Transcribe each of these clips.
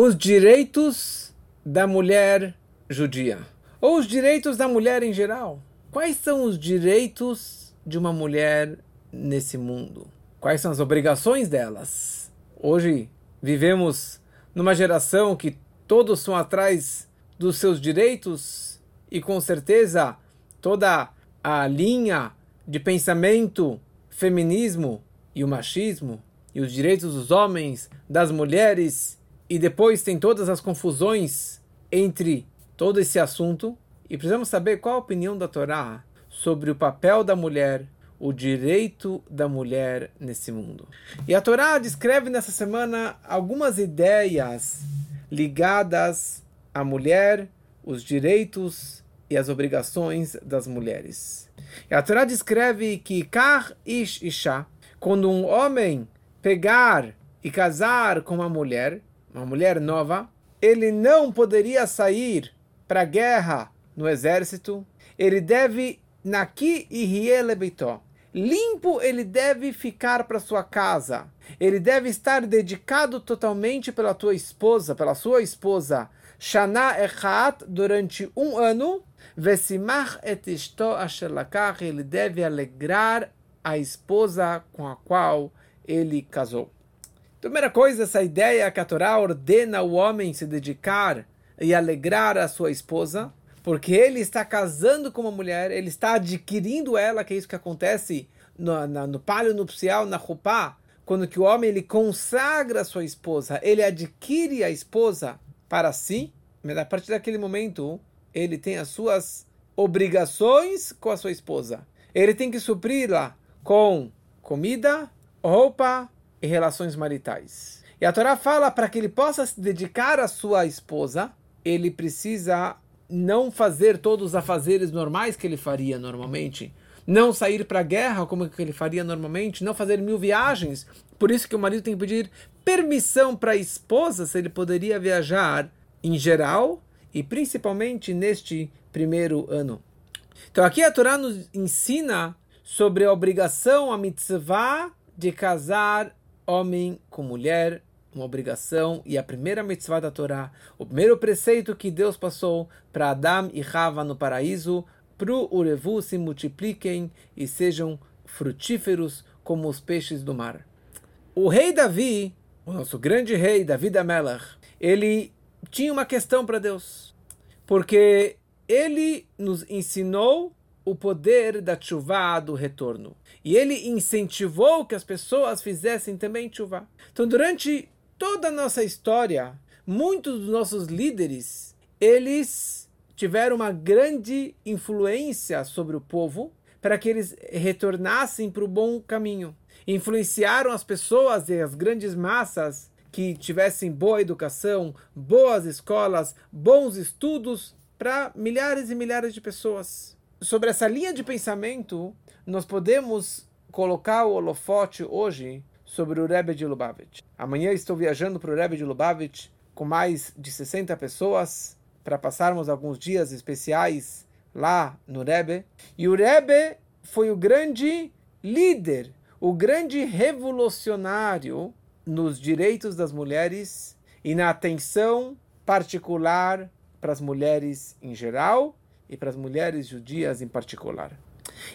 os direitos da mulher judia, ou os direitos da mulher em geral. Quais são os direitos de uma mulher nesse mundo? Quais são as obrigações delas? Hoje vivemos numa geração que todos são atrás dos seus direitos e com certeza toda a linha de pensamento feminismo e o machismo e os direitos dos homens, das mulheres e depois tem todas as confusões entre todo esse assunto e precisamos saber qual a opinião da Torá sobre o papel da mulher, o direito da mulher nesse mundo. E a Torá descreve nessa semana algumas ideias ligadas à mulher, os direitos e as obrigações das mulheres. E a Torá descreve que Kar Ish Isha, quando um homem pegar e casar com uma mulher, uma mulher nova, ele não poderia sair para a guerra no exército. Ele deve naqui e rielebitó. Limpo ele deve ficar para sua casa. Ele deve estar dedicado totalmente pela tua esposa, pela sua esposa. Shana echat durante um ano. Vesimach et isto. Ele deve alegrar a esposa com a qual ele casou. Primeira coisa, essa ideia que a Torá ordena o homem se dedicar e alegrar a sua esposa, porque ele está casando com uma mulher, ele está adquirindo ela, que é isso que acontece no, no palio nupcial, na Rupá, quando que o homem ele consagra a sua esposa, ele adquire a esposa para si, mas a partir daquele momento ele tem as suas obrigações com a sua esposa. Ele tem que supri-la com comida, roupa, e relações maritais. E a Torá fala para que ele possa se dedicar à sua esposa, ele precisa não fazer todos os afazeres normais que ele faria normalmente, não sair para a guerra como que ele faria normalmente, não fazer mil viagens. Por isso que o marido tem que pedir permissão para a esposa se ele poderia viajar em geral e principalmente neste primeiro ano. Então aqui a Torá nos ensina sobre a obrigação, a mitzvah de casar homem com mulher, uma obrigação e a primeira mitzvah da Torá, o primeiro preceito que Deus passou para Adão e Rava no paraíso, para o Urevu se multipliquem e sejam frutíferos como os peixes do mar. O rei Davi, o nosso grande rei Davi da Melach, ele tinha uma questão para Deus, porque ele nos ensinou o poder da chuva do retorno. E ele incentivou que as pessoas fizessem também chuva. Então, durante toda a nossa história, muitos dos nossos líderes, eles tiveram uma grande influência sobre o povo para que eles retornassem para o bom caminho. Influenciaram as pessoas e as grandes massas que tivessem boa educação, boas escolas, bons estudos para milhares e milhares de pessoas sobre essa linha de pensamento, nós podemos colocar o holofote hoje sobre o Rebbe de Lubavitch. Amanhã estou viajando para o Rebbe de Lubavitch com mais de 60 pessoas para passarmos alguns dias especiais lá no Rebbe. E o Rebbe foi o grande líder, o grande revolucionário nos direitos das mulheres e na atenção particular para as mulheres em geral e para as mulheres judias em particular.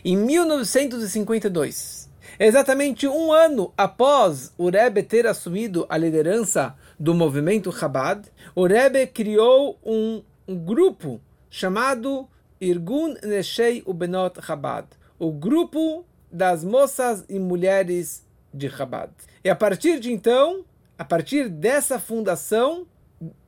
Em 1952, exatamente um ano após o Rebbe ter assumido a liderança do movimento Chabad, o Rebbe criou um, grupo chamado Irgun Neshei Ubenot Chabad, o grupo das moças e mulheres de Chabad. E a partir de então, a partir dessa fundação,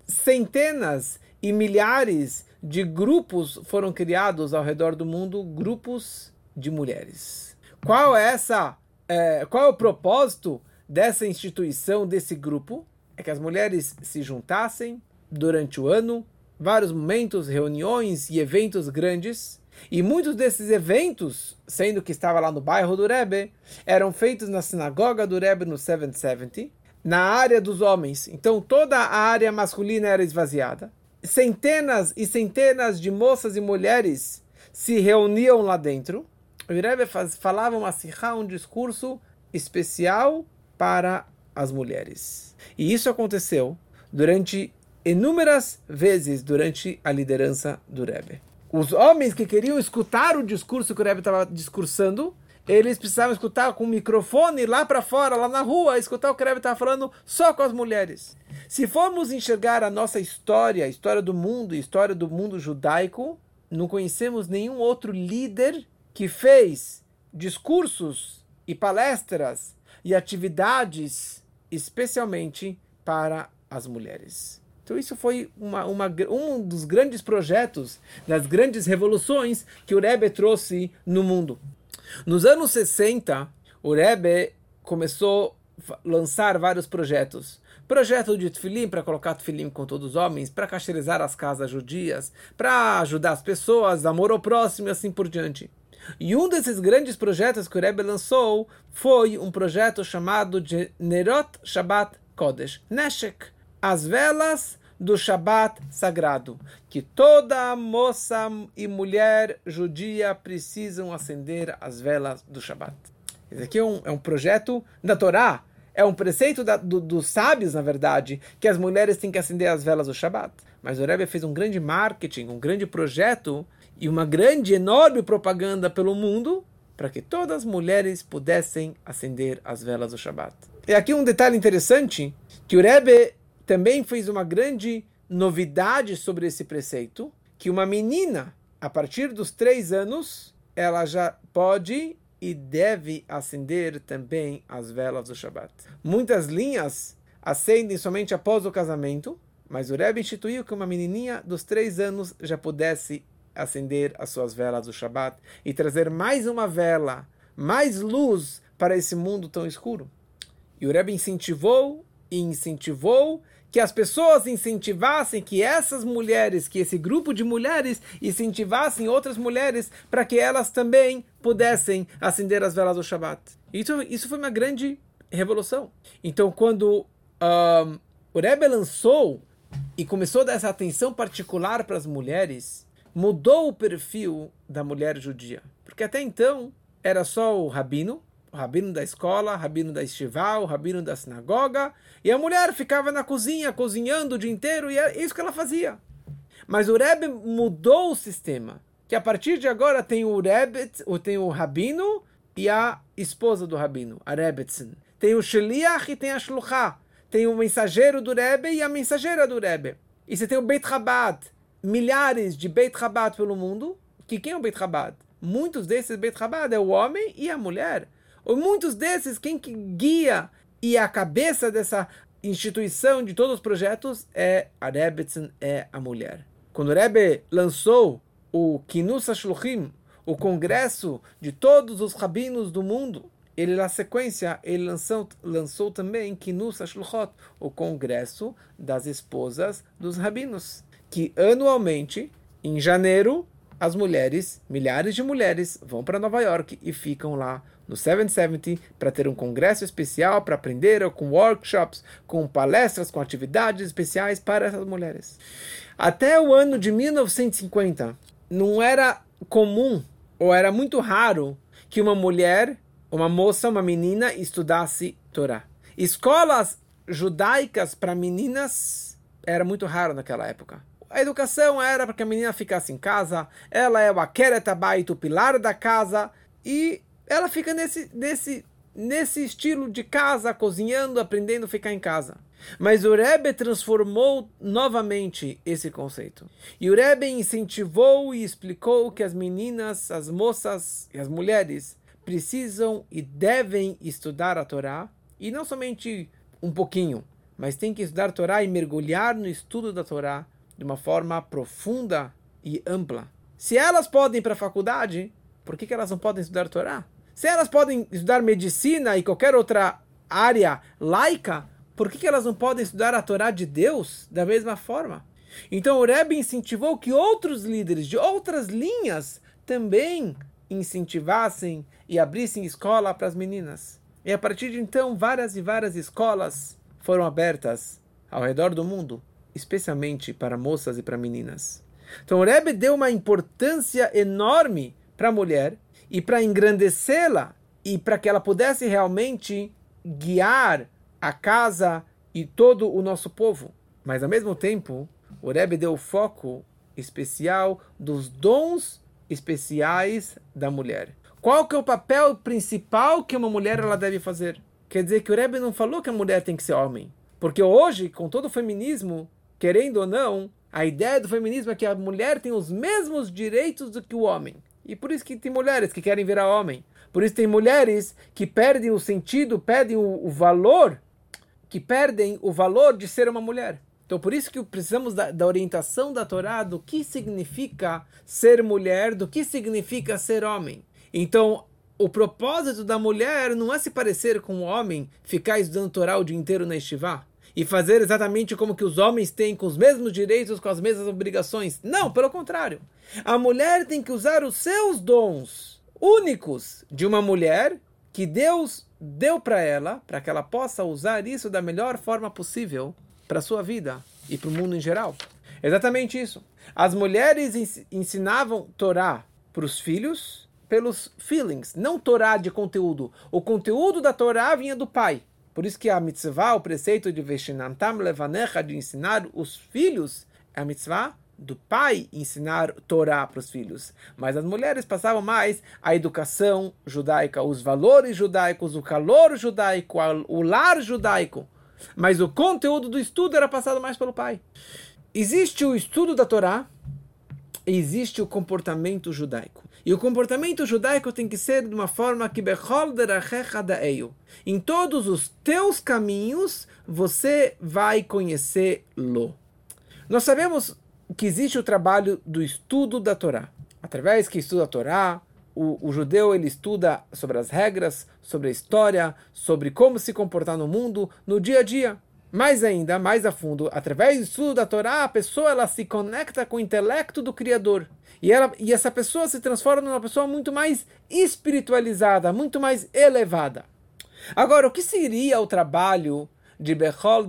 centenas e milhares de grupos foram criados ao redor do mundo, grupos de mulheres. Qual é essa? É, qual é o propósito dessa instituição, desse grupo? É que as mulheres se juntassem durante o ano, vários momentos, reuniões e eventos grandes. E muitos desses eventos, sendo que estava lá no bairro do Rebbe, eram feitos na sinagoga do Rebbe no 770, na área dos homens. Então toda a área masculina era esvaziada centenas e centenas de moças e mulheres se reuniam lá dentro. O Rebbe falava uma sihá, um discurso especial para as mulheres. E isso aconteceu durante inúmeras vezes durante a liderança do Rebbe. Os homens que queriam escutar o discurso que o Rebbe estava discursando, eles precisavam escutar com o microfone lá para fora, lá na rua, escutar o que Rebbe estava falando só com as mulheres. Se formos enxergar a nossa história, a história do mundo, a história do mundo judaico, não conhecemos nenhum outro líder que fez discursos e palestras e atividades especialmente para as mulheres. Então isso foi uma, uma, um dos grandes projetos, das grandes revoluções que o Rebbe trouxe no mundo. Nos anos 60, o Rebbe começou a lançar vários projetos. Projeto de tefilim para colocar tefilim com todos os homens, para cacherizar as casas judias, para ajudar as pessoas, amor ao próximo e assim por diante. E um desses grandes projetos que o Rebbe lançou foi um projeto chamado de Nerot Shabbat Kodesh, Neshek, as velas do Shabat sagrado, que toda moça e mulher judia precisam acender as velas do Shabat. Esse aqui é um, é um projeto da Torá, é um preceito da, do, dos sábios, na verdade, que as mulheres têm que acender as velas do Shabat. Mas o Rebbe fez um grande marketing, um grande projeto e uma grande, enorme propaganda pelo mundo para que todas as mulheres pudessem acender as velas do Shabat. E aqui um detalhe interessante, que o Rebbe também fez uma grande novidade sobre esse preceito, que uma menina, a partir dos três anos, ela já pode e deve acender também as velas do Shabat. Muitas linhas acendem somente após o casamento, mas o Rebbe instituiu que uma menininha dos três anos já pudesse acender as suas velas do Shabat e trazer mais uma vela, mais luz para esse mundo tão escuro. E o Rebbe incentivou e incentivou que as pessoas incentivassem que essas mulheres, que esse grupo de mulheres incentivassem outras mulheres para que elas também pudessem acender as velas do Shabat. Isso, isso foi uma grande revolução. Então, quando um, o Rebbe lançou e começou a dar essa atenção particular para as mulheres, mudou o perfil da mulher judia. Porque até então era só o rabino, o rabino da escola, o rabino da estival, o rabino da sinagoga, e a mulher ficava na cozinha cozinhando o dia inteiro e é isso que ela fazia. Mas o Rebbe mudou o sistema, que a partir de agora tem o Rebbe, tem o rabino e a esposa do rabino, a Rebbetzin. Tem o Sheliach e tem a Shluchah. Tem o mensageiro do Rebbe e a mensageira do Rebbe. E você tem o Beit Chabad, milhares de Beit Chabad pelo mundo. Que quem é o Beit Chabad? Muitos desses Beit Chabad é o homem e a mulher. Muitos desses, quem que guia e a cabeça dessa instituição de todos os projetos é a Rebbetzin, é a mulher. Quando o Rebbe lançou o Kinus Shluchim, o congresso de todos os rabinos do mundo, ele na sequência ele lançou, lançou também Kinus Shluchot, o congresso das esposas dos rabinos que anualmente, em janeiro, as mulheres, milhares de mulheres, vão para Nova York e ficam lá no 770 para ter um congresso especial para aprender, com workshops, com palestras, com atividades especiais para essas mulheres. Até o ano de 1950, não era comum ou era muito raro que uma mulher, uma moça, uma menina estudasse Torá. Escolas judaicas para meninas era muito raro naquela época. A educação era para que a menina ficasse em casa, ela é o Akeretabait, o pilar da casa, e ela fica nesse, nesse, nesse estilo de casa, cozinhando, aprendendo a ficar em casa. Mas o Rebbe transformou novamente esse conceito. E o Rebbe incentivou e explicou que as meninas, as moças e as mulheres precisam e devem estudar a Torá, e não somente um pouquinho, mas tem que estudar a Torá e mergulhar no estudo da Torá de uma forma profunda e ampla. Se elas podem ir para a faculdade, por que, que elas não podem estudar Torá? Se elas podem estudar medicina e qualquer outra área laica, por que, que elas não podem estudar a Torá de Deus da mesma forma? Então o Rebbe incentivou que outros líderes de outras linhas também incentivassem e abrissem escola para as meninas. E a partir de então, várias e várias escolas foram abertas ao redor do mundo especialmente para moças e para meninas. Então o Rebbe deu uma importância enorme para a mulher e para engrandecê-la e para que ela pudesse realmente guiar a casa e todo o nosso povo. Mas ao mesmo tempo, o Rebbe deu foco especial dos dons especiais da mulher. Qual que é o papel principal que uma mulher ela deve fazer? Quer dizer que o Rebbe não falou que a mulher tem que ser homem. Porque hoje, com todo o feminismo, querendo ou não, a ideia do feminismo é que a mulher tem os mesmos direitos do que o homem. E por isso que tem mulheres que querem virar homem. Por isso tem mulheres que perdem o sentido, perdem o, o valor, que perdem o valor de ser uma mulher. Então, por isso que precisamos da, da, orientação da Torá do que significa ser mulher, do que significa ser homem. Então, o propósito da mulher não é se parecer com o homem, ficar estudando Torá o dia inteiro na estivá e fazer exatamente como que os homens têm, com os mesmos direitos, com as mesmas obrigações. Não, pelo contrário. A mulher tem que usar os seus dons únicos de uma mulher que Deus deu para ela, para que ela possa usar isso da melhor forma possível para sua vida e para o mundo em geral. Exatamente isso. As mulheres ensinavam Torá para os filhos pelos feelings, não Torá de conteúdo. O conteúdo da Torá vinha do pai. Por isso que a mitzvah, o preceito de Veshinantam Levanecha, de ensinar os filhos, é a mitzvah do pai ensinar Torá para os filhos. Mas as mulheres passavam mais a educação judaica, os valores judaicos, o calor judaico, o lar judaico. Mas o conteúdo do estudo era passado mais pelo pai. Existe o estudo da Torá, existe o comportamento judaico. E o comportamento judaico tem que ser de uma forma que em todos os teus caminhos você vai conhecê-lo. Nós sabemos que existe o trabalho do estudo da Torá. Através que estuda a Torá, o, o, judeu ele estuda sobre as regras, sobre a história, sobre como se comportar no mundo, no dia a dia. Mais ainda, mais a fundo, através do estudo da Torá, a pessoa ela se conecta com o intelecto do Criador. E, ela, e essa pessoa se transforma numa pessoa muito mais espiritualizada, muito mais elevada. Agora, o que seria o trabalho de Bechol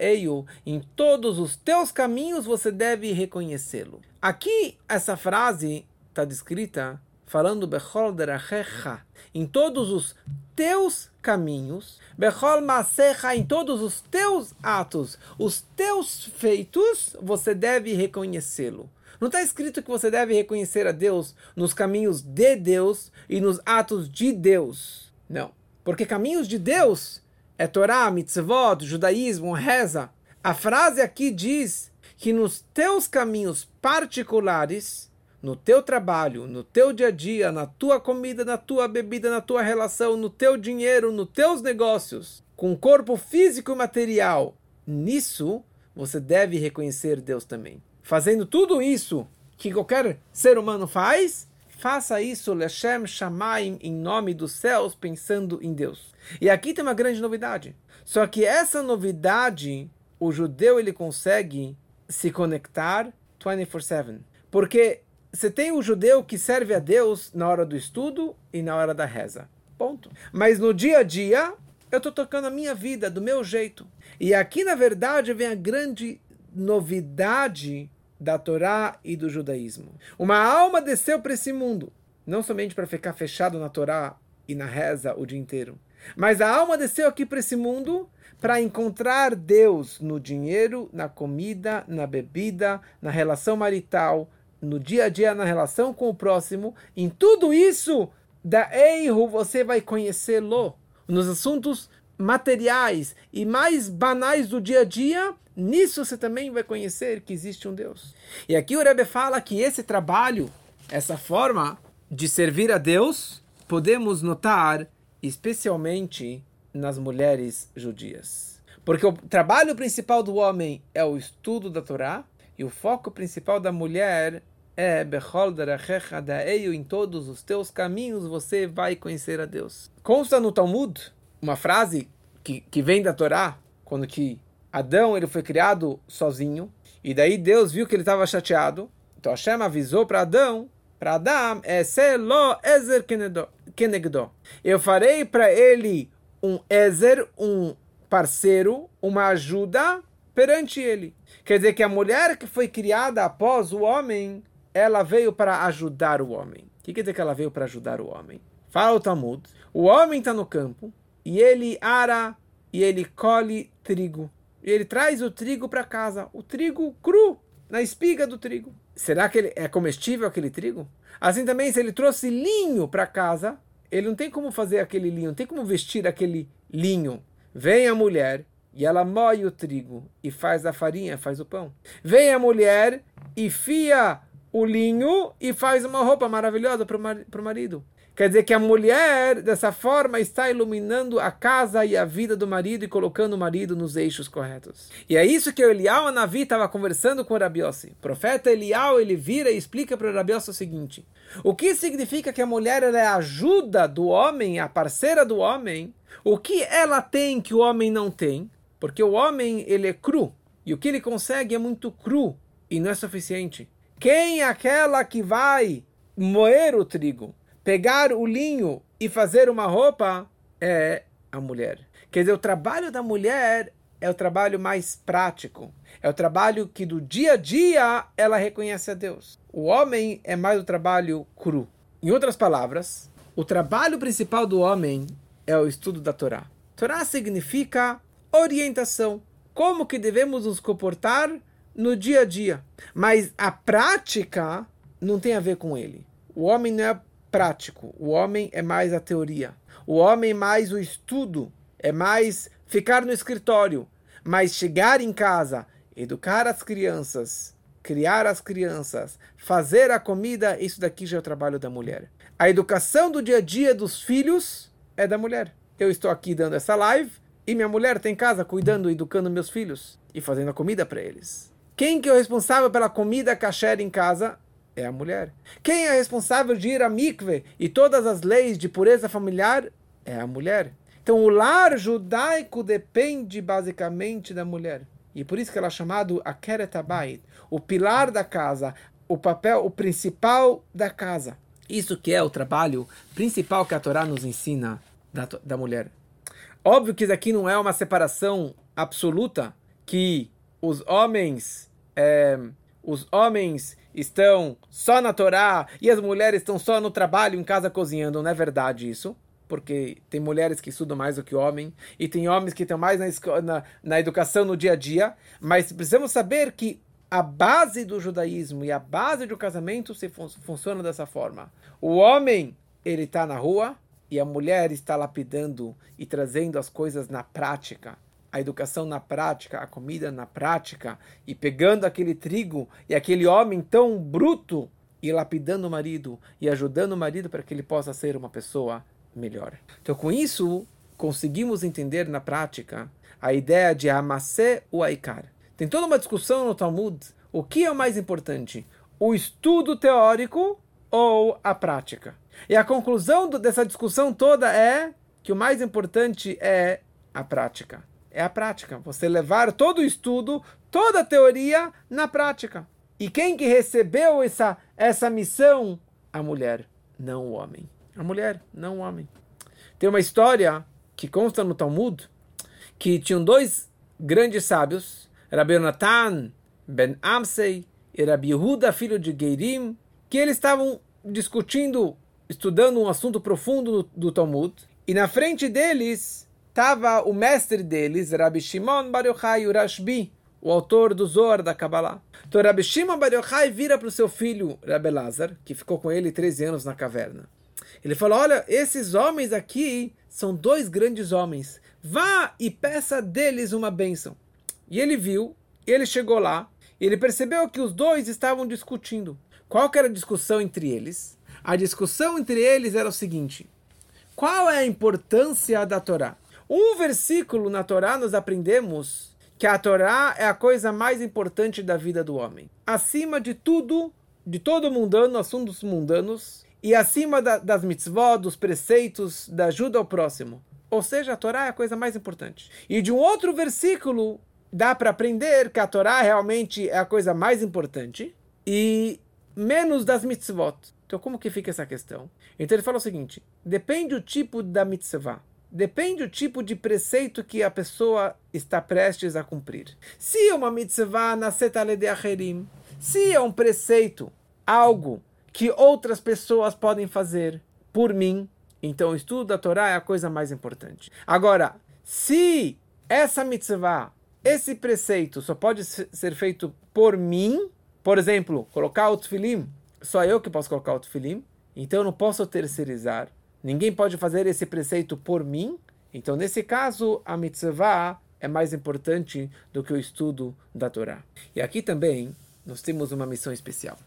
Eio? Em todos os teus caminhos você deve reconhecê-lo. Aqui, essa frase está descrita falando Bechol Derachecha, em todos os teus caminhos, Bechol Masecha, em todos os teus atos, os teus feitos, você deve reconhecê-lo. Não está escrito que você deve reconhecer a Deus nos caminhos de Deus e nos atos de Deus. Não. Porque caminhos de Deus é Torá, mitzvot, judaísmo, reza. A frase aqui diz que nos teus caminhos particulares no teu trabalho, no teu dia a dia, na tua comida, na tua bebida, na tua relação, no teu dinheiro, nos teus negócios, com o corpo físico e material, nisso você deve reconhecer Deus também. Fazendo tudo isso que qualquer ser humano faz, faça isso, Lechem Shamaim, em nome dos céus, pensando em Deus. E aqui tem uma grande novidade. Só que essa novidade, o judeu ele consegue se conectar 24/7. Porque você tem o judeu que serve a Deus na hora do estudo e na hora da reza. Ponto. Mas no dia a dia, eu estou tocando a minha vida do meu jeito. E aqui, na verdade, vem a grande novidade da Torá e do judaísmo. Uma alma desceu para esse mundo, não somente para ficar fechado na Torá e na reza o dia inteiro, mas a alma desceu aqui para esse mundo para encontrar Deus no dinheiro, na comida, na bebida, na relação marital, no dia a dia, na relação com o próximo, em tudo isso, da erro você vai conhecê-lo. Nos assuntos materiais e mais banais do dia a dia, nisso você também vai conhecer que existe um Deus. E aqui o Rebbe fala que esse trabalho, essa forma de servir a Deus, podemos notar especialmente nas mulheres judias. Porque o trabalho principal do homem é o estudo da Torá, e o foco principal da mulher é Bechol em todos os teus caminhos você vai conhecer a Deus. Consta no Talmud uma frase que, que vem da Torá, quando que Adão ele foi criado sozinho, e daí Deus viu que ele estava chateado, então Hashem avisou para Adão, para Adão, é lo ezer. Eu farei para ele um ezer, um parceiro, uma ajuda perante ele. Quer dizer que a mulher que foi criada após o homem, ela veio para ajudar o homem. O que quer dizer que ela veio para ajudar o homem? Fala o Talmud. O homem está no campo e ele ara e ele colhe trigo. e ele traz o trigo para casa, o trigo cru, na espiga do trigo. Será que ele é comestível aquele trigo? Assim também, se ele trouxe linho para casa, ele não tem como fazer aquele linho, não tem como vestir aquele linho. Vem a mulher e ela moe o trigo e faz a farinha, faz o pão. Vem a mulher e fia o linho e faz uma roupa maravilhosa para o marido. Quer dizer que a mulher, dessa forma, está iluminando a casa e a vida do marido e colocando o marido nos eixos corretos. E é isso que o Elial Navi estava conversando com o Rabiossi. O profeta Elial, ele vira e explica para o Rabiossi o seguinte. O que significa que a mulher é a ajuda do homem, a parceira do homem? O que ela tem que o homem não tem? Porque o homem, ele é cru. E o que ele consegue é muito cru e não é suficiente. Quem é aquela que vai moer o trigo? pegar o linho e fazer uma roupa é a mulher. Quer dizer, o trabalho da mulher é o trabalho mais prático. É o trabalho que do dia a dia ela reconhece a Deus. O homem é mais o trabalho cru. Em outras palavras, o trabalho principal do homem é o estudo da Torá. Torá significa orientação. Como que devemos nos comportar no dia a dia. Mas a prática não tem a ver com ele. O homem não é prático, o homem é mais a teoria. O homem é mais o estudo, é mais ficar no escritório, mas chegar em casa, educar as crianças, criar as crianças, fazer a comida, isso daqui já é o trabalho da mulher. A educação do dia a dia dos filhos é da mulher. Eu estou aqui dando essa live e minha mulher está em casa cuidando e educando meus filhos e fazendo a comida para eles. Quem que é o responsável pela comida kasher em casa? é a mulher. Quem é responsável de ir a mikve e todas as leis de pureza familiar é a mulher. Então o lar judaico depende basicamente da mulher. E por isso que ela é chamado Akeret Abayit, o pilar da casa, o papel, o principal da casa. Isso que é o trabalho principal que a Torá nos ensina da, da mulher. Óbvio que isso aqui não é uma separação absoluta, que os homens, é, os homens estão só na Torá e as mulheres estão só no trabalho, em casa cozinhando. Não é verdade isso. Porque tem mulheres que estudam mais do que homens e tem homens que estão mais na, na, na educação no dia a dia. Mas precisamos saber que a base do judaísmo e a base do casamento se fun funciona dessa forma. O homem, ele está na rua e a mulher está lapidando e trazendo as coisas na prática a educação na prática, a comida na prática, e pegando aquele trigo e aquele homem tão bruto e lapidando o marido e ajudando o marido para que ele possa ser uma pessoa melhor. Então, com isso, conseguimos entender na prática a ideia de Amase o Aikar. Tem toda uma discussão no Talmud. O que é o mais importante? O estudo teórico ou a prática? E a conclusão dessa discussão toda é que o mais importante é a prática é a prática. Você levar todo o estudo, toda a teoria na prática. E quem que recebeu essa, essa missão? A mulher, não o homem. A mulher, não o homem. Tem uma história que consta no Talmud que tinham dois grandes sábios, Rabbi Natan ben Amsei e Rabbi Yehuda, filho de Geirim, que eles estavam discutindo, estudando um assunto profundo do, do Talmud, e na frente deles estava o mestre deles, Rabbi Shimon Bar Yochai Urashbi, o autor do Zohar da Kabbalah. Então Rabbi Shimon Bar Yochai vira para o seu filho, Rabbi Lazar, que ficou com ele 13 anos na caverna. Ele falou, olha, esses homens aqui são dois grandes homens. Vá e peça deles uma bênção. E ele viu, ele chegou lá, ele percebeu que os dois estavam discutindo. Qual era a discussão entre eles? A discussão entre eles era o seguinte: qual é a importância da Torá? Um versículo na Torá nós aprendemos que a Torá é a coisa mais importante da vida do homem. Acima de tudo, de todo mundano, assuntos mundanos, e acima da, das mitzvot, dos preceitos, da ajuda ao próximo. Ou seja, a Torá é a coisa mais importante. E de um outro versículo dá para aprender que a Torá realmente é a coisa mais importante e menos das mitzvot. Então, como que fica essa questão? Então, ele fala o seguinte: depende do tipo da mitzvah. Depende do tipo de preceito que a pessoa está prestes a cumprir. Se é uma mitzvah na de acherim, se é um preceito, algo que outras pessoas podem fazer por mim, então o estudo da Torá é a coisa mais importante. Agora, se essa mitzvah esse preceito só pode ser feito por mim, por exemplo, colocar o tefilim, só eu que posso colocar o tefilim, então eu não posso terceirizar. Ninguém pode fazer esse preceito por mim. Então, nesse caso, a mitzvah é mais importante do que o estudo da Torá. E aqui também nós temos uma missão especial.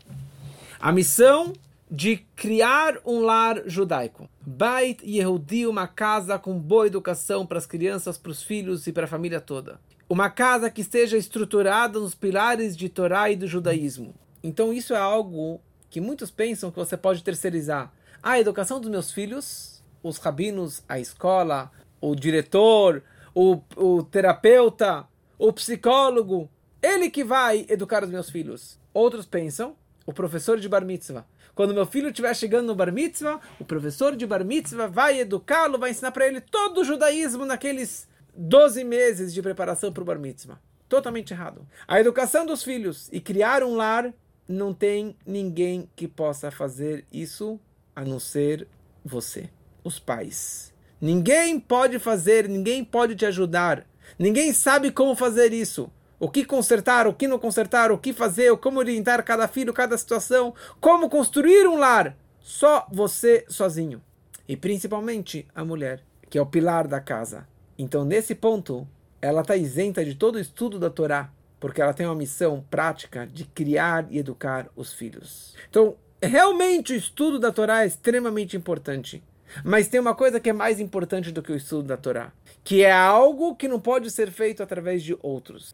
A missão de criar um lar judaico. Bait Yehudi, uma casa com boa educação para as crianças, para os filhos e para a família toda. Uma casa que esteja estruturada nos pilares de Torá e do judaísmo. Então isso é algo que muitos pensam que você pode terceirizar. A educação dos meus filhos, os rabinos, a escola, o diretor, o, o terapeuta, o psicólogo, ele que vai educar os meus filhos. Outros pensam, o professor de bar mitzvah. Quando meu filho estiver chegando no bar mitzvah, o professor de bar mitzvah vai educá-lo, vai ensinar para ele todo o judaísmo naqueles 12 meses de preparação para o bar mitzvah. Totalmente errado. A educação dos filhos e criar um lar, não tem ninguém que possa fazer isso a não ser você, os pais. Ninguém pode fazer, ninguém pode te ajudar. Ninguém sabe como fazer isso o que consertar, o que não consertar, o que fazer, como orientar cada filho, cada situação, como construir um lar. Só você sozinho. E principalmente a mulher, que é o pilar da casa. Então, nesse ponto, ela está isenta de todo o estudo da Torá, porque ela tem uma missão prática de criar e educar os filhos. Então, realmente o estudo da Torá é extremamente importante. Mas tem uma coisa que é mais importante do que o estudo da Torá, que é algo que não pode ser feito através de outros,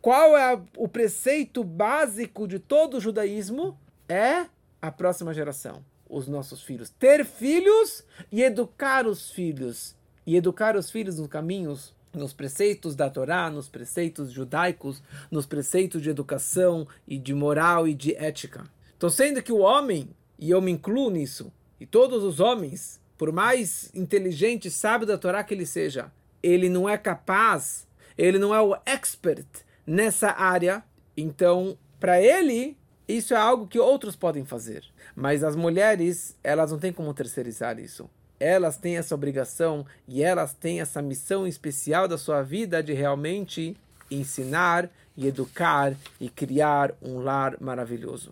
qual é o preceito básico de todo o judaísmo? É a próxima geração, os nossos filhos. Ter filhos e educar os filhos. E educar os filhos nos caminhos, nos preceitos da Torá, nos preceitos judaicos, nos preceitos de educação e de moral e de ética. Então, sendo que o homem, e eu me incluo nisso, e todos os homens, por mais inteligente e sábio da Torá que ele seja, ele não é capaz, ele não é o expert nessa área. Então, para ele, isso é algo que outros podem fazer. Mas as mulheres, elas não têm como terceirizar isso. Elas têm essa obrigação e elas têm essa missão especial da sua vida de realmente ensinar e educar e criar um lar maravilhoso.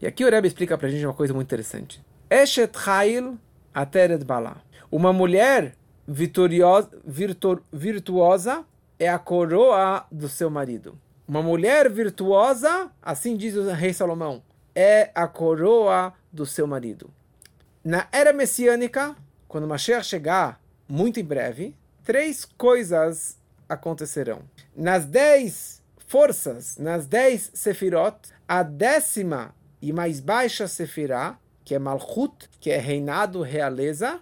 E aqui o Rebbe explica para a gente uma coisa muito interessante. Eshet Chail Ateret Bala. Uma mulher vitoriosa, virtu, virtuosa é a coroa do seu marido. Uma mulher virtuosa, assim diz o rei Salomão, é a coroa do seu marido. Na era messiânica, quando Mashiach chegar, muito em breve, três coisas acontecerão. Nas dez forças, nas dez sefirot, a décima e mais baixa sefirá, que é Malchut, que é reinado, realeza,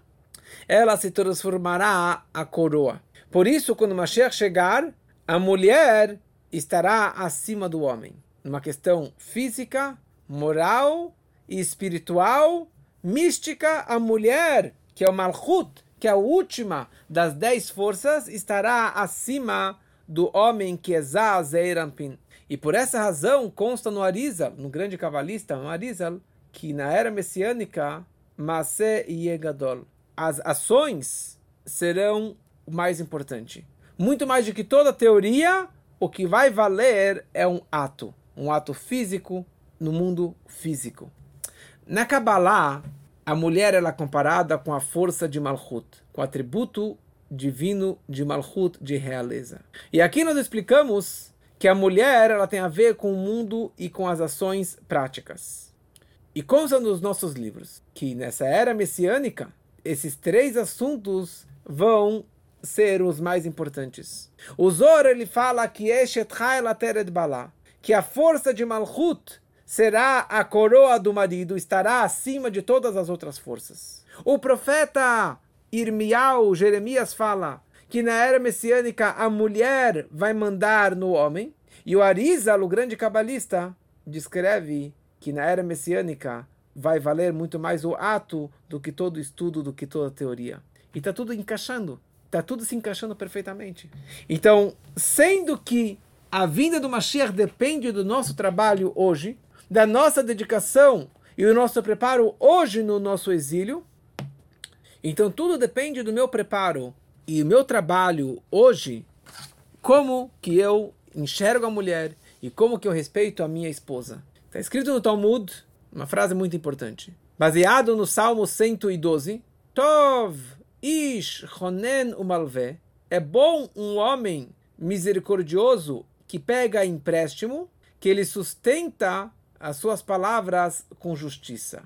ela se transformará a coroa. Por isso, quando Mashiach chegar, a mulher estará acima do homem. Numa questão física, moral e espiritual, mística, a mulher, que é o Malchut, que é a última das dez forças, estará acima do homem que é Zazerampin. E por essa razão consta no Arizal, no grande cabalista, no Arizal, que na era messiânica, Masé e Egadol, as ações serão o mais importante. Muito mais do que toda teoria, o que vai valer é um ato, um ato físico no mundo físico. Na Kabbalah, a mulher ela é comparada com a força de Malchut, com o atributo divino de Malchut, de realeza. E aqui nós explicamos que a mulher ela tem a ver com o mundo e com as ações práticas. E consta nos nossos livros que nessa era messiânica, esses três assuntos vão ser os mais importantes. O Zor ele fala que que a força de Malchut será a coroa do marido, estará acima de todas as outras forças. O profeta Irmial, Jeremias fala que na era messiânica a mulher vai mandar no homem, e o Arizal, o grande cabalista, descreve que na era messiânica vai valer muito mais o ato do que todo estudo, do que toda teoria. E está tudo encaixando. Está tudo se encaixando perfeitamente. Então, sendo que a vinda do Mashiach depende do nosso trabalho hoje, da nossa dedicação e o nosso preparo hoje no nosso exílio, então tudo depende do meu preparo e o meu trabalho hoje, como que eu enxergo a mulher e como que eu respeito a minha esposa. Está escrito no Talmud, uma frase muito importante. Baseado no Salmo 112, Tov ish chonen umalve. É bom um homem misericordioso que pega empréstimo, que ele sustenta as suas palavras com justiça.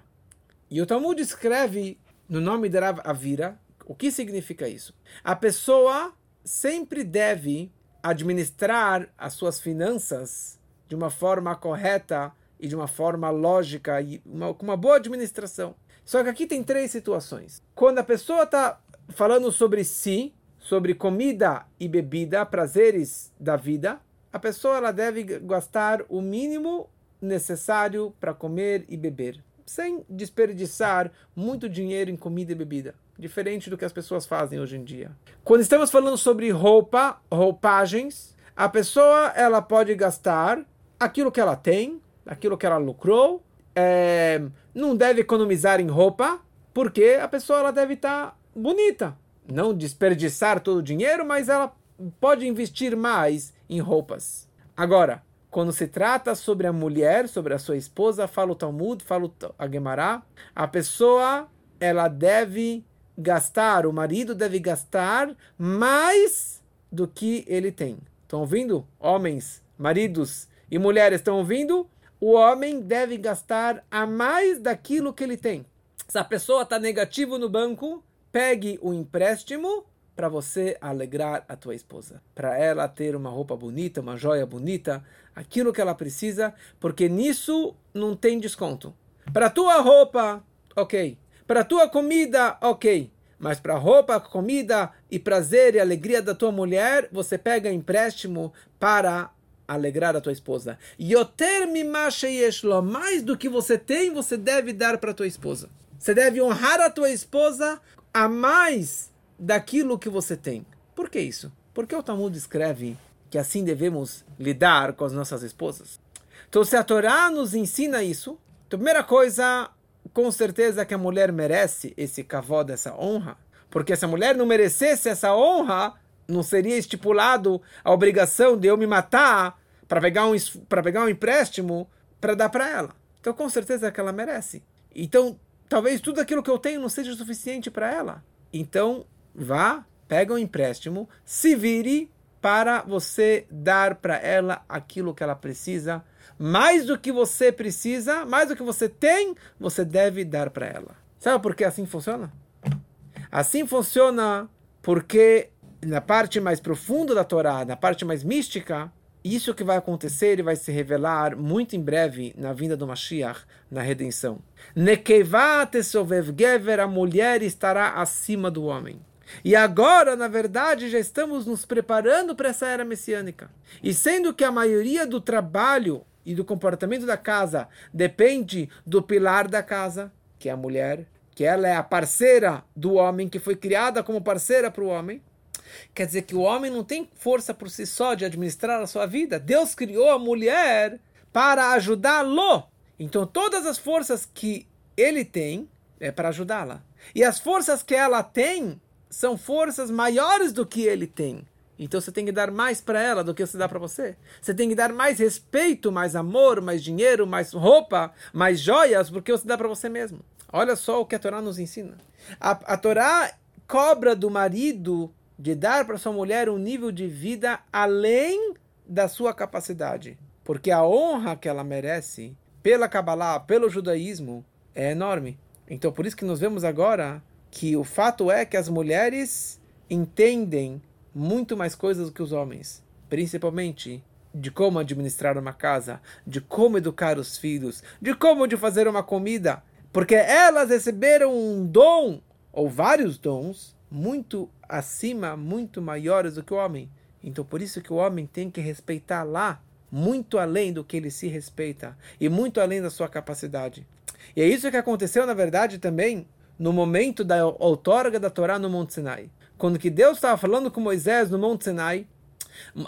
E o Talmud escreve no nome de Rav Avira, o que significa isso? A pessoa sempre deve administrar as suas finanças de uma forma correta e de uma forma lógica e uma, com uma boa administração. Só que aqui tem três situações. Quando a pessoa está falando sobre si, sobre comida e bebida, prazeres da vida, a pessoa ela deve gastar o mínimo necessário para comer e beber sem desperdiçar muito dinheiro em comida e bebida, diferente do que as pessoas fazem hoje em dia. Quando estamos falando sobre roupa, roupagens, a pessoa ela pode gastar aquilo que ela tem, aquilo que ela lucrou, é, não deve economizar em roupa, porque a pessoa ela deve estar tá bonita, não desperdiçar todo o dinheiro, mas ela pode investir mais em roupas. Agora, quando se trata sobre a mulher, sobre a sua esposa, fala o Talmud, fala a Gemara, a pessoa ela deve gastar, o marido deve gastar mais do que ele tem. Estão ouvindo? Homens, maridos e mulheres estão ouvindo? O homem deve gastar a mais daquilo que ele tem. Se a pessoa está negativo no banco, pegue o empréstimo para você alegrar a tua esposa, para ela ter uma roupa bonita, uma joia bonita, aquilo que ela precisa, porque nisso não tem desconto. Para tua roupa, ok. Para tua comida, ok. Mas para roupa, comida e prazer e alegria da tua mulher, você pega empréstimo para alegrar a tua esposa. Yoter mais do que você tem, você deve dar para tua esposa. Você deve honrar a tua esposa a mais daquilo que você tem. Por que isso? Porque o Talmud escreve que assim devemos lidar com as nossas esposas. Então, se a Torá nos ensina isso, então, a primeira coisa, com certeza que a mulher merece esse cavó dessa honra, porque se a mulher não merecesse essa honra, não seria estipulado a obrigação de eu me matar para pegar um para pegar um empréstimo para dar para ela. Então, com certeza que ela merece. Então, talvez tudo aquilo que eu tenho não seja suficiente para ela. Então, vá, pega um empréstimo, se vire para você dar para ela aquilo que ela precisa. Mais do que você precisa, mais do que você tem, você deve dar para ela. Sabe por que assim funciona? Assim funciona porque na parte mais profunda da Torá, na parte mais mística, isso que vai acontecer e vai se revelar muito em breve na vinda do Mashiach, na redenção. Nekevat sovev gever, a mulher estará acima do homem. E agora, na verdade, já estamos nos preparando para essa era messiânica. E sendo que a maioria do trabalho e do comportamento da casa depende do pilar da casa, que é a mulher, que ela é a parceira do homem, que foi criada como parceira para o homem. Quer dizer que o homem não tem força por si só de administrar a sua vida. Deus criou a mulher para ajudá-lo. Então, todas as forças que ele tem é para ajudá-la. E as forças que ela tem são forças maiores do que ele tem. Então você tem que dar mais para ela do que você dá para você. Você tem que dar mais respeito, mais amor, mais dinheiro, mais roupa, mais joias, porque você dá para você mesmo. Olha só o que a Torá nos ensina. A, a Torá cobra do marido de dar para sua mulher um nível de vida além da sua capacidade. Porque a honra que ela merece pela Kabbalah, pelo judaísmo, é enorme. Então por isso que nós vemos agora que o fato é que as mulheres entendem muito mais coisas do que os homens, principalmente de como administrar uma casa, de como educar os filhos, de como de fazer uma comida, porque elas receberam um dom ou vários dons muito acima, muito maiores do que o homem. Então por isso que o homem tem que respeitar lá muito além do que ele se respeita e muito além da sua capacidade. E é isso que aconteceu na verdade também no momento da outorga da Torá no Monte Sinai. Quando que Deus estava falando com Moisés no Monte Sinai,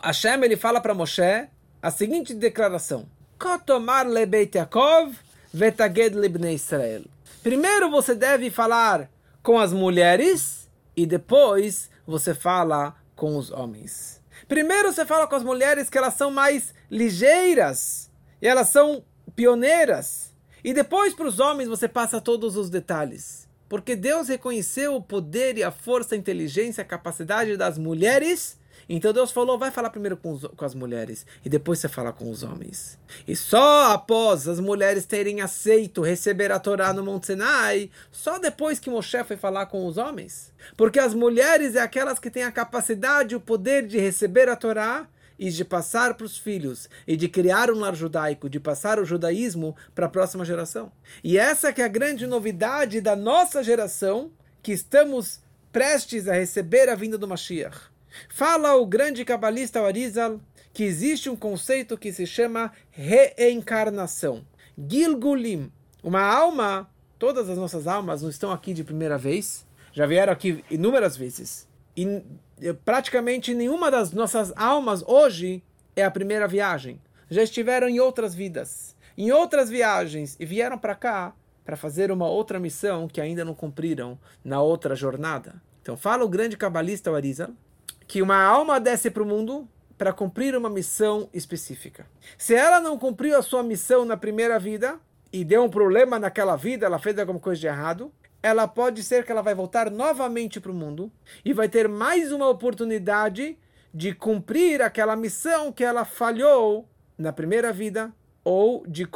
Hashem ele fala para Moshe a seguinte declaração: Kotomar lebeit Yaakov vetaged libnei Israel. Primeiro você deve falar com as mulheres e depois você fala com os homens. Primeiro você fala com as mulheres que elas são mais ligeiras e elas são pioneiras. E depois para os homens você passa todos os detalhes. Porque Deus reconheceu o poder e a força, a inteligência, a capacidade das mulheres então Deus falou: vai falar primeiro com, os, com, as mulheres e depois você fala com os homens. E só após as mulheres terem aceito receber a Torá no Monte Sinai, só depois que Moshe foi falar com os homens. Porque as mulheres é aquelas que têm a capacidade, o poder de receber a Torá e de passar para os filhos e de criar um lar judaico, de passar o judaísmo para a próxima geração. E essa que é a grande novidade da nossa geração, que estamos prestes a receber a vinda do Mashiach. Fala o grande cabalista Arizal que existe um conceito que se chama reencarnação. Gilgulim. Uma alma, todas as nossas almas não estão aqui de primeira vez, já vieram aqui inúmeras vezes. E praticamente nenhuma das nossas almas hoje é a primeira viagem. Já estiveram em outras vidas, em outras viagens e vieram para cá para fazer uma outra missão que ainda não cumpriram na outra jornada. Então fala o grande cabalista Arizal que uma alma desce para o mundo para cumprir uma missão específica. Se ela não cumpriu a sua missão na primeira vida e deu um problema naquela vida, ela fez alguma coisa de errado, ela pode ser que ela vai voltar novamente para o mundo e vai ter mais uma oportunidade de cumprir aquela missão que ela falhou na primeira vida ou de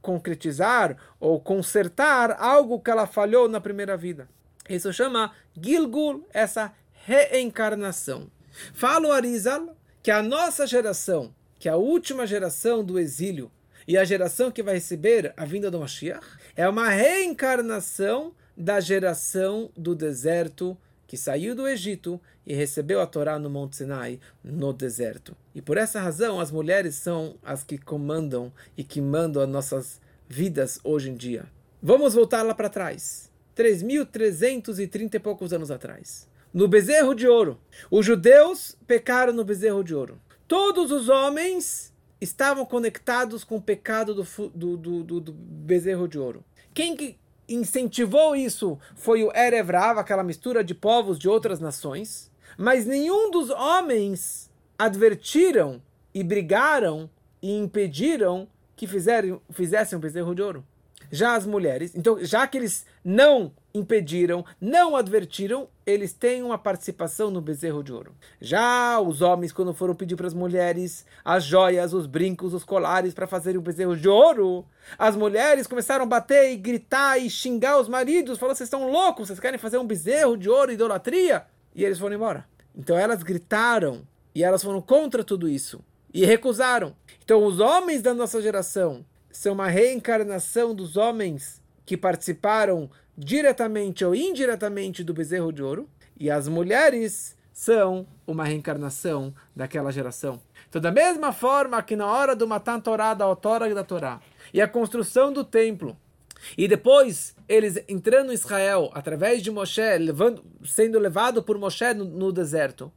concretizar ou consertar algo que ela falhou na primeira vida. Isso chama Gilgul, essa reencarnação. Fala o Arizal que a nossa geração, que é a última geração do exílio e a geração que vai receber a vinda do Mashiach, é uma reencarnação da geração do deserto que saiu do Egito e recebeu a Torá no Monte Sinai, no deserto. E por essa razão, as mulheres são as que comandam e que mandam as nossas vidas hoje em dia. Vamos voltar lá para trás. 3.330 e poucos anos atrás no bezerro de ouro. Os judeus pecaram no bezerro de ouro. Todos os homens estavam conectados com o pecado do, do, do, do bezerro de ouro. Quem que incentivou isso foi o Erevrav, aquela mistura de povos de outras nações. Mas nenhum dos homens advertiram e brigaram e impediram que fizeram, fizessem um bezerro de ouro. Já as mulheres, então, já que eles não impediram, não advertiram, eles têm uma participação no bezerro de ouro. Já os homens, quando foram pedir para as mulheres as joias, os brincos, os colares para fazerem o bezerro de ouro, as mulheres começaram a bater e gritar e xingar os maridos, falando: vocês estão loucos, vocês querem fazer um bezerro de ouro, idolatria? E eles foram embora. Então elas gritaram e elas foram contra tudo isso e recusaram. Então os homens da nossa geração são uma reencarnação dos homens que participaram diretamente ou indiretamente do bezerro de ouro, e as mulheres são uma reencarnação daquela geração. Então, da mesma forma que na hora do Matan Torá, da autora da Torá, e a construção do templo, e depois eles entrando em Israel através de Moshe, levando, sendo levado por Moshe no, no deserto,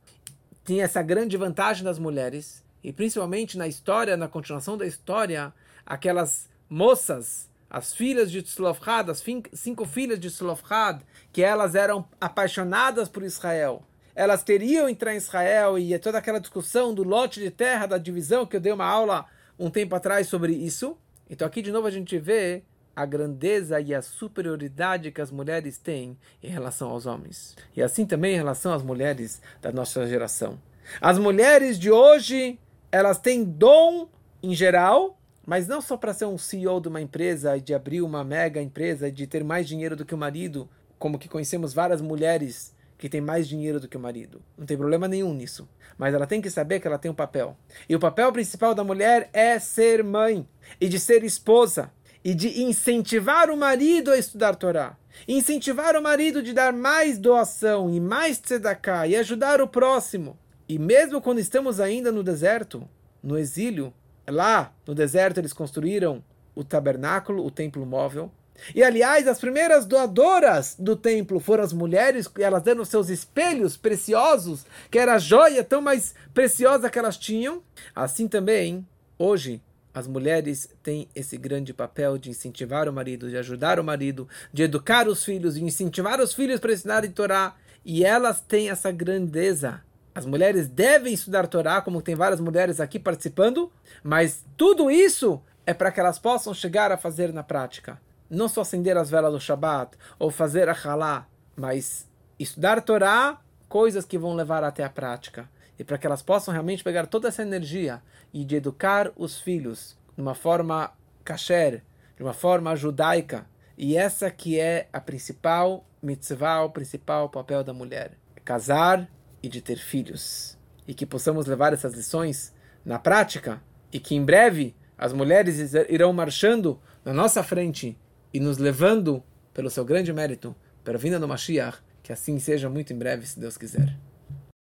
tinha essa grande vantagem das mulheres, e principalmente na história, na continuação da história, aquelas moças, as filhas de Tzlofhad, as cinco filhas de Tzlofhad, que elas eram apaixonadas por Israel. Elas queriam entrar em Israel e toda aquela discussão do lote de terra, da divisão, que eu dei uma aula um tempo atrás sobre isso. Então aqui de novo a gente vê a grandeza e a superioridade que as mulheres têm em relação aos homens. E assim também em relação às mulheres da nossa geração. As mulheres de hoje, elas têm dom em geral, mas não só para ser um CEO de uma empresa e de abrir uma mega empresa e de ter mais dinheiro do que o marido, como que conhecemos várias mulheres que têm mais dinheiro do que o marido. Não tem problema nenhum nisso. Mas ela tem que saber que ela tem um papel. E o papel principal da mulher é ser mãe e de ser esposa e de incentivar o marido a estudar Torá. Incentivar o marido de dar mais doação e mais tzedakah e ajudar o próximo. E mesmo quando estamos ainda no deserto, no exílio, Lá no deserto eles construíram o tabernáculo, o templo móvel. E aliás, as primeiras doadoras do templo foram as mulheres, elas dando seus espelhos preciosos, que era a joia tão mais preciosa que elas tinham. Assim também, hoje, as mulheres têm esse grande papel de incentivar o marido, de ajudar o marido, de educar os filhos, de incentivar os filhos para ensinar a Torá. E elas têm essa grandeza As mulheres devem estudar Torá, como tem várias mulheres aqui participando, mas tudo isso é para que elas possam chegar a fazer na prática. Não só acender as velas do Shabat ou fazer a Halá, mas estudar Torá, coisas que vão levar até a prática. E para que elas possam realmente pegar toda essa energia e de educar os filhos de uma forma kasher, de uma forma judaica. E essa que é a principal mitzvah, o principal papel da mulher. É casar e de ter filhos. E que possamos levar essas lições na prática e que em breve as mulheres irão marchando na nossa frente e nos levando pelo seu grande mérito, pela vinda do Mashiach, que assim seja muito em breve, se Deus quiser.